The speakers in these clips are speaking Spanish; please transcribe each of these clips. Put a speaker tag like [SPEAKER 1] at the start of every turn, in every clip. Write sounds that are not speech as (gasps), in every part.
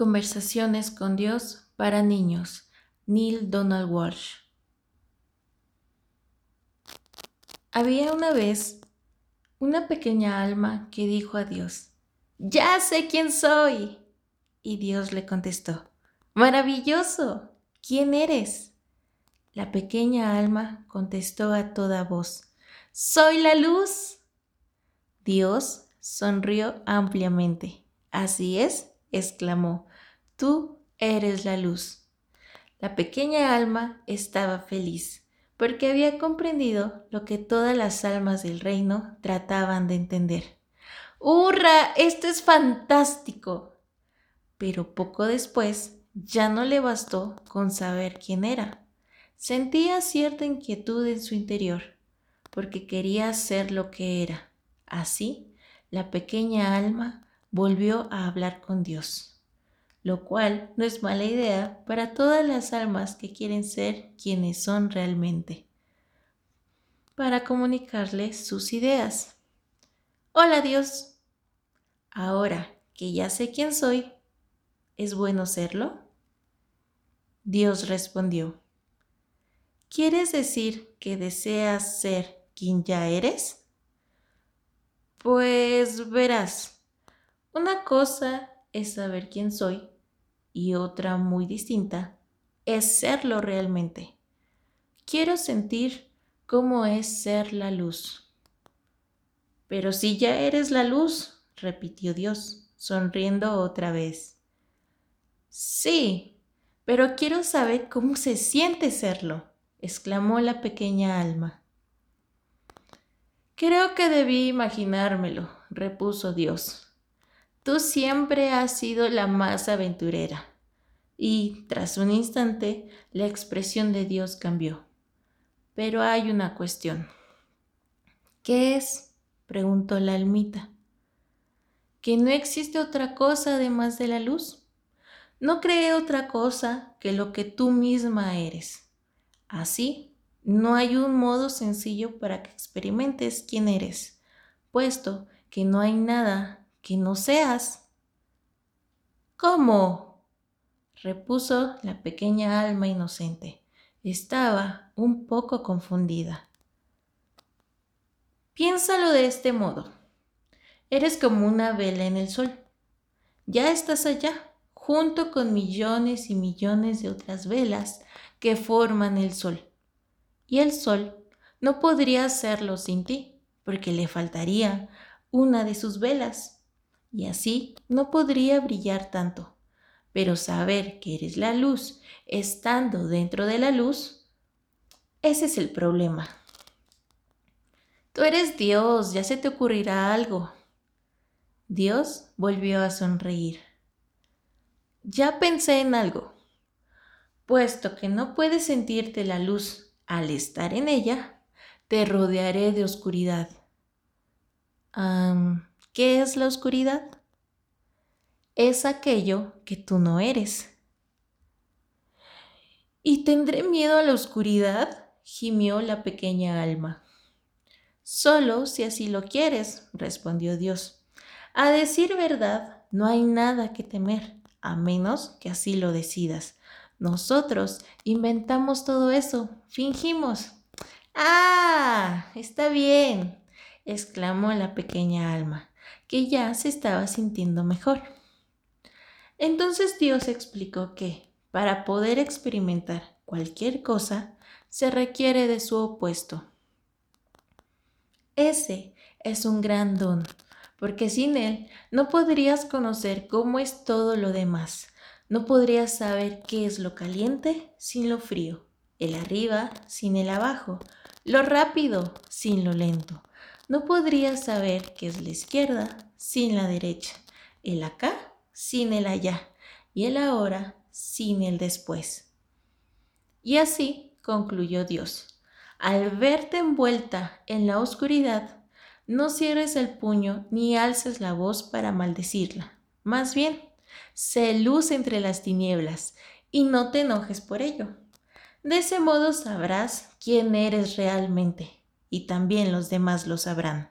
[SPEAKER 1] Conversaciones con Dios para niños. Neil Donald Walsh. Había una vez una pequeña alma que dijo a Dios, Ya sé quién soy. Y Dios le contestó, Maravilloso. ¿Quién eres? La pequeña alma contestó a toda voz, Soy la luz. Dios sonrió ampliamente. Así es, exclamó, Tú eres la luz. La pequeña alma estaba feliz porque había comprendido lo que todas las almas del reino trataban de entender. ¡Hurra! Esto es fantástico. Pero poco después ya no le bastó con saber quién era. Sentía cierta inquietud en su interior, porque quería ser lo que era. Así, la pequeña alma volvió a hablar con Dios, lo cual no es mala idea para todas las almas que quieren ser quienes son realmente, para comunicarle sus ideas. Hola Dios, ahora que ya sé quién soy, ¿es bueno serlo? Dios respondió, ¿quieres decir que deseas ser quien ya eres? Pues verás, una cosa es saber quién soy y otra muy distinta es serlo realmente. Quiero sentir cómo es ser la luz. Pero si ya eres la luz, repitió Dios, sonriendo otra vez. Sí, pero quiero saber cómo se siente serlo, exclamó la pequeña alma. Creo que debí imaginármelo, repuso Dios. Tú siempre has sido la más aventurera. Y tras un instante, la expresión de Dios cambió. Pero hay una cuestión. ¿Qué es? preguntó la almita. ¿Que no existe otra cosa además de la luz? No cree otra cosa que lo que tú misma eres. Así, no hay un modo sencillo para que experimentes quién eres, puesto que no hay nada que no seas. ¿Cómo? repuso la pequeña alma inocente. Estaba un poco confundida. Piénsalo de este modo. Eres como una vela en el sol. Ya estás allá, junto con millones y millones de otras velas que forman el sol. Y el sol no podría hacerlo sin ti, porque le faltaría una de sus velas y así no podría brillar tanto. Pero saber que eres la luz estando dentro de la luz, ese es el problema. Tú eres Dios, ya se te ocurrirá algo. Dios volvió a sonreír. Ya pensé en algo. Puesto que no puedes sentirte la luz al estar en ella, te rodearé de oscuridad. ¿Qué es la oscuridad? Es aquello que tú no eres. ¿Y tendré miedo a la oscuridad? gimió la pequeña alma. Solo si así lo quieres, respondió Dios. A decir verdad, no hay nada que temer, a menos que así lo decidas. Nosotros inventamos todo eso, fingimos. Ah, está bien, exclamó la pequeña alma que ya se estaba sintiendo mejor. Entonces Dios explicó que, para poder experimentar cualquier cosa, se requiere de su opuesto. Ese es un gran don, porque sin él no podrías conocer cómo es todo lo demás, no podrías saber qué es lo caliente sin lo frío, el arriba sin el abajo, lo rápido sin lo lento, no podrías saber qué es la izquierda sin la derecha, el acá sin el allá y el ahora sin el después. Y así concluyó Dios. Al verte envuelta en la oscuridad, no cierres el puño ni alces la voz para maldecirla. Más bien, sé luz entre las tinieblas y no te enojes por ello. De ese modo sabrás quién eres realmente y también los demás lo sabrán.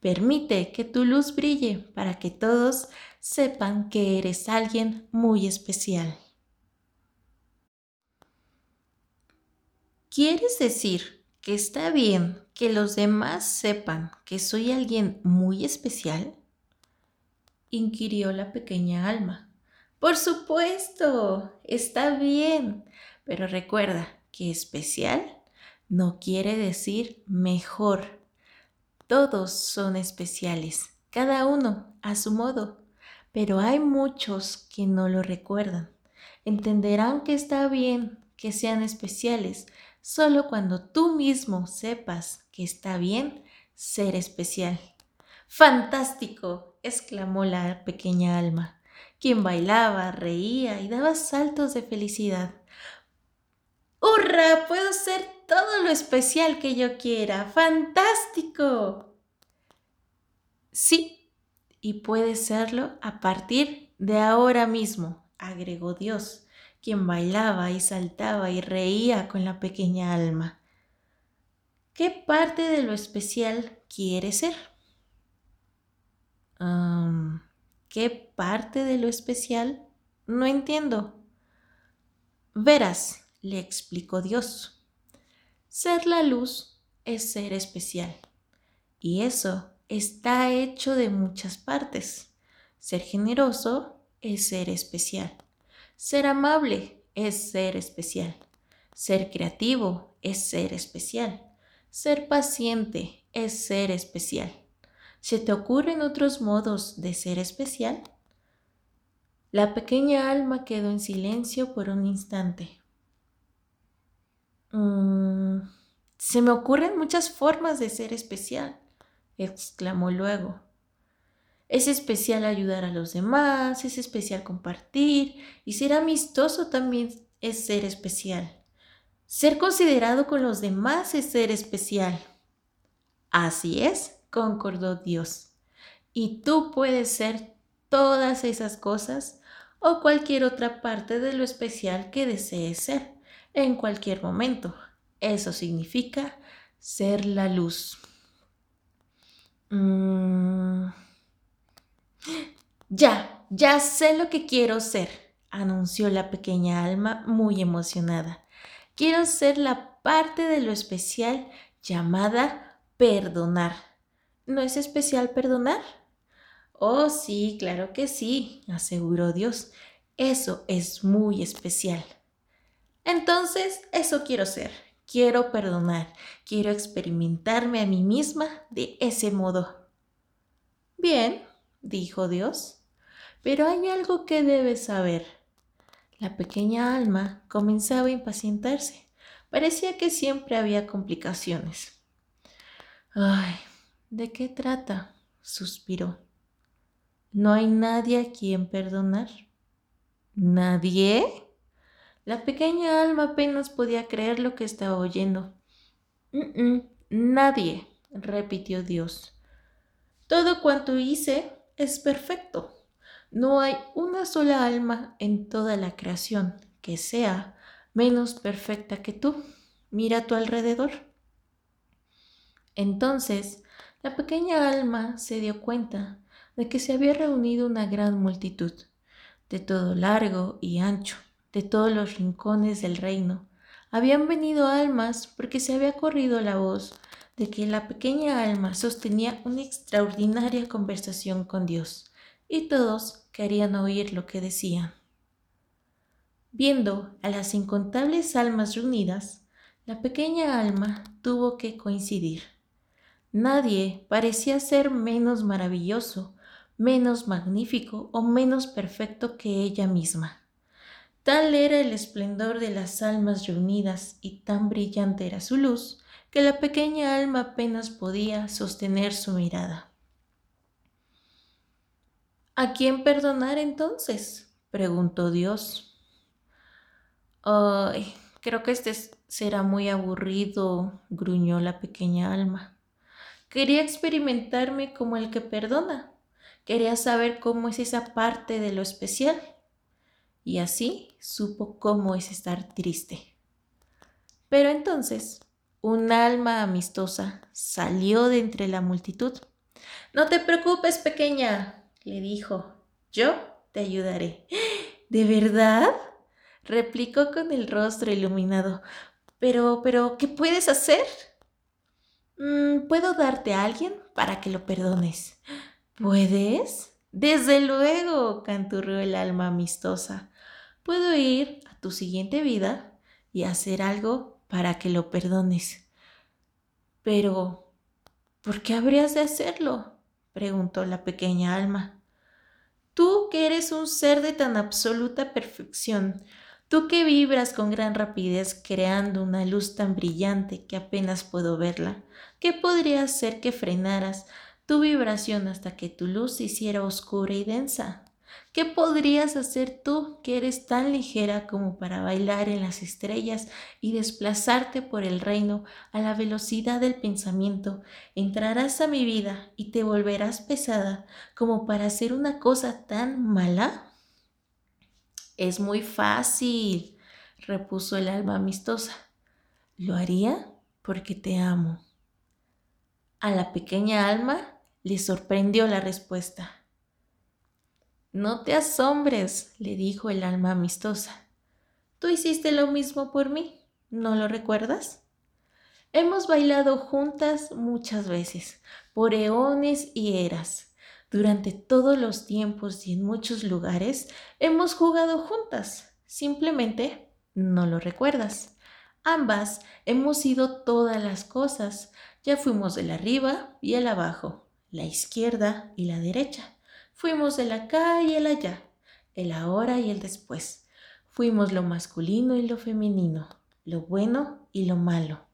[SPEAKER 1] Permite que tu luz brille para que todos sepan que eres alguien muy especial. ¿Quieres decir que está bien que los demás sepan que soy alguien muy especial? inquirió la pequeña alma. Por supuesto, está bien, pero recuerda que especial no quiere decir mejor. Todos son especiales, cada uno a su modo, pero hay muchos que no lo recuerdan. Entenderán que está bien que sean especiales solo cuando tú mismo sepas que está bien ser especial. ¡Fantástico! exclamó la pequeña alma, quien bailaba, reía y daba saltos de felicidad. ¡Hurra! Puedo ser todo lo especial que yo quiera. ¡Fantástico! Sí, y puede serlo a partir de ahora mismo, agregó Dios, quien bailaba y saltaba y reía con la pequeña alma. ¿Qué parte de lo especial quiere ser? ¿Qué parte de lo especial? No entiendo. Verás, le explicó Dios. Ser la luz es ser especial. Y eso está hecho de muchas partes. Ser generoso es ser especial. Ser amable es ser especial. Ser creativo es ser especial. Ser paciente es ser especial. ¿Se te ocurren otros modos de ser especial? La pequeña alma quedó en silencio por un instante. Mm, se me ocurren muchas formas de ser especial, exclamó luego. Es especial ayudar a los demás, es especial compartir y ser amistoso también es ser especial. Ser considerado con los demás es ser especial. Así es, concordó Dios. Y tú puedes ser todas esas cosas o cualquier otra parte de lo especial que desees ser en cualquier momento. Eso significa ser la luz. Mm. Ya, ya sé lo que quiero ser, anunció la pequeña alma muy emocionada. Quiero ser la parte de lo especial llamada perdonar. ¿No es especial perdonar? Oh, sí, claro que sí, aseguró Dios. Eso es muy especial. Entonces, eso quiero ser. Quiero perdonar. Quiero experimentarme a mí misma de ese modo. Bien, dijo Dios, pero hay algo que debes saber. La pequeña alma comenzaba a impacientarse. Parecía que siempre había complicaciones. Ay, ¿De qué trata? suspiró. ¿No hay nadie a quien perdonar? ¿Nadie? La pequeña alma apenas podía creer lo que estaba oyendo. nadie, repitió Dios. Todo cuanto hice es perfecto. No hay una sola alma en toda la creación que sea menos perfecta que tú. Mira a tu alrededor. Entonces la pequeña alma se dio cuenta de que se había reunido una gran multitud, de todo largo y ancho, de todos los rincones del reino. Habían venido almas porque se había corrido la voz de que la pequeña alma sostenía una extraordinaria conversación con Dios, y todos querían oír lo que decían. Viendo a las incontables almas reunidas, la pequeña alma tuvo que coincidir. Nadie parecía ser menos maravilloso, menos magnífico o menos perfecto que ella misma. Tal era el esplendor de las almas reunidas y tan brillante era su luz, que la pequeña alma apenas podía sostener su mirada. ¿A quién perdonar entonces? preguntó Dios. Ay, creo que este será muy aburrido, gruñó la pequeña alma. Quería experimentarme como el que perdona. Quería saber cómo es esa parte de lo especial. Y así supo cómo es estar triste. Pero entonces, un alma amistosa salió de entre la multitud. No te preocupes, pequeña, le dijo. yo te ayudaré. (gasps) ¿De verdad? replicó con el rostro iluminado. Pero, pero, ¿qué puedes hacer? Mm, puedo darte a alguien para que lo perdones. ¿Puedes? Desde luego, canturreó el alma amistosa. Puedo ir a tu siguiente vida y hacer algo para que lo perdones. Pero, ¿por qué habrías de hacerlo? preguntó la pequeña alma. Tú que eres un ser de tan absoluta perfección, tú que vibras con gran rapidez creando una luz tan brillante que apenas puedo verla, ¿qué podría hacer que frenaras tu vibración hasta que tu luz se hiciera oscura y densa? ¿Qué podrías hacer tú que eres tan ligera como para bailar en las estrellas y desplazarte por el reino a la velocidad del pensamiento? Entrarás a mi vida y te volverás pesada como para hacer una cosa tan mala? Es muy fácil, repuso el alma amistosa. Lo haría porque te amo. A la pequeña alma le sorprendió la respuesta. No te asombres, le dijo el alma amistosa. Tú hiciste lo mismo por mí, ¿no lo recuerdas? Hemos bailado juntas muchas veces, por eones y eras. Durante todos los tiempos y en muchos lugares hemos jugado juntas. Simplemente no lo recuerdas. Ambas hemos sido todas las cosas. Ya fuimos el arriba y el abajo, la izquierda y la derecha. Fuimos el acá y el allá, el ahora y el después. Fuimos lo masculino y lo femenino, lo bueno y lo malo.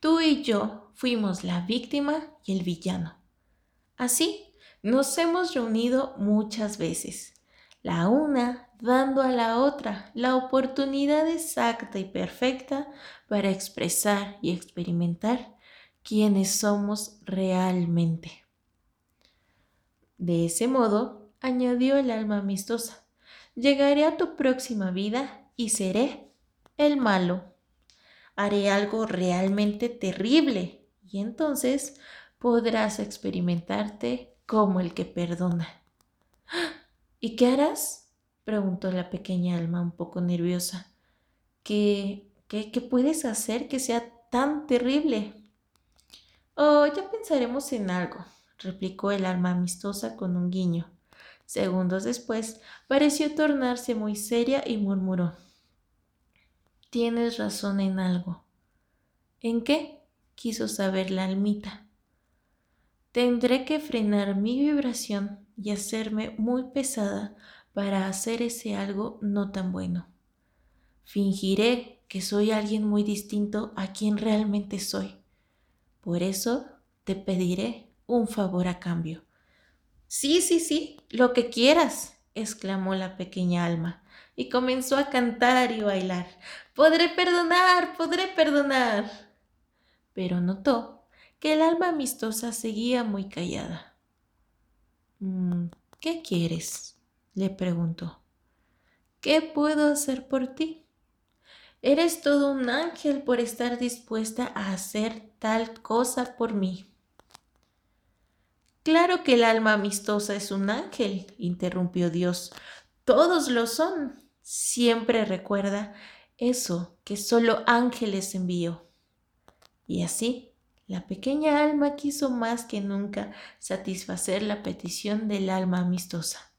[SPEAKER 1] Tú y yo fuimos la víctima y el villano. Así nos hemos reunido muchas veces, la una dando a la otra la oportunidad exacta y perfecta para expresar y experimentar quiénes somos realmente. De ese modo, añadió el alma amistosa, llegaré a tu próxima vida y seré el malo. Haré algo realmente terrible y entonces podrás experimentarte como el que perdona. (gasps) ¿Y qué harás? preguntó la pequeña alma un poco nerviosa. ¿Qué, qué, qué puedes hacer que sea tan terrible? Oh, ya pensaremos en algo, replicó el alma amistosa con un guiño. Segundos después pareció tornarse muy seria y murmuró Tienes razón en algo. ¿En qué? quiso saber la almita. Tendré que frenar mi vibración y hacerme muy pesada para hacer ese algo no tan bueno. Fingiré que soy alguien muy distinto a quien realmente soy. Por eso te pediré un favor a cambio. Sí, sí, sí, lo que quieras, exclamó la pequeña alma, y comenzó a cantar y bailar. Podré perdonar, podré perdonar. Pero notó que el alma amistosa seguía muy callada. Mm, ¿Qué quieres? le preguntó. ¿Qué puedo hacer por ti? Eres todo un ángel por estar dispuesta a hacer tal cosa por mí. Claro que el alma amistosa es un ángel, interrumpió Dios. Todos lo son. Siempre recuerda eso que solo ángeles envió. Y así, la pequeña alma quiso más que nunca satisfacer la petición del alma amistosa.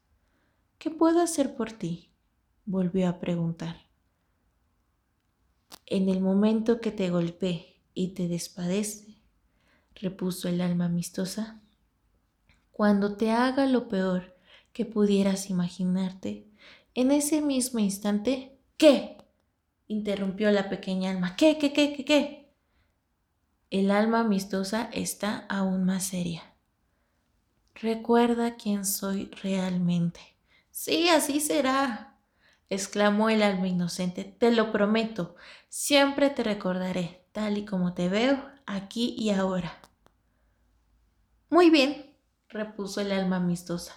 [SPEAKER 1] ¿Qué puedo hacer por ti? volvió a preguntar. En el momento que te golpeé y te despadece, repuso el alma amistosa, cuando te haga lo peor que pudieras imaginarte, en ese mismo instante, ¿qué? interrumpió la pequeña alma. ¿Qué, qué, qué, qué, qué? El alma amistosa está aún más seria. Recuerda quién soy realmente. Sí, así será, exclamó el alma inocente. Te lo prometo, siempre te recordaré, tal y como te veo, aquí y ahora. Muy bien, repuso el alma amistosa,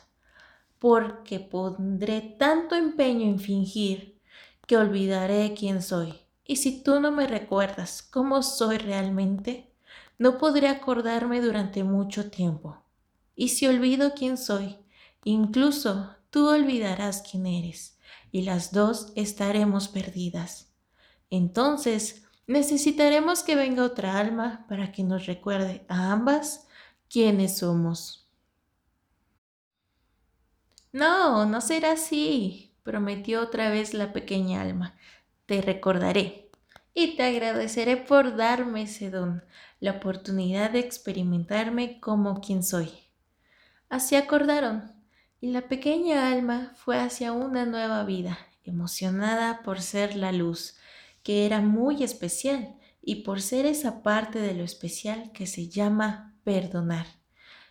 [SPEAKER 1] porque pondré tanto empeño en fingir que olvidaré quién soy. Y si tú no me recuerdas cómo soy realmente, no podré acordarme durante mucho tiempo. Y si olvido quién soy, Incluso tú olvidarás quién eres y las dos estaremos perdidas. Entonces, necesitaremos que venga otra alma para que nos recuerde a ambas quiénes somos. No, no será así, prometió otra vez la pequeña alma. Te recordaré y te agradeceré por darme ese don, la oportunidad de experimentarme como quien soy. Así acordaron, y la pequeña alma fue hacia una nueva vida, emocionada por ser la luz, que era muy especial, y por ser esa parte de lo especial que se llama perdonar.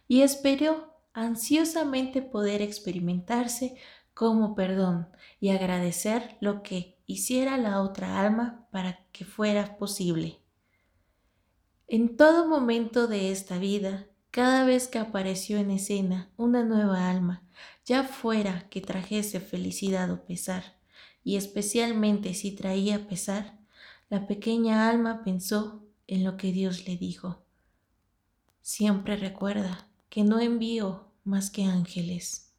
[SPEAKER 1] Y esperó ansiosamente poder experimentarse como perdón y agradecer lo que hiciera la otra alma para que fuera posible. En todo momento de esta vida, cada vez que apareció en escena una nueva alma, ya fuera que trajese felicidad o pesar, y especialmente si traía pesar, la pequeña alma pensó en lo que Dios le dijo. Siempre recuerda que no envío más que ángeles.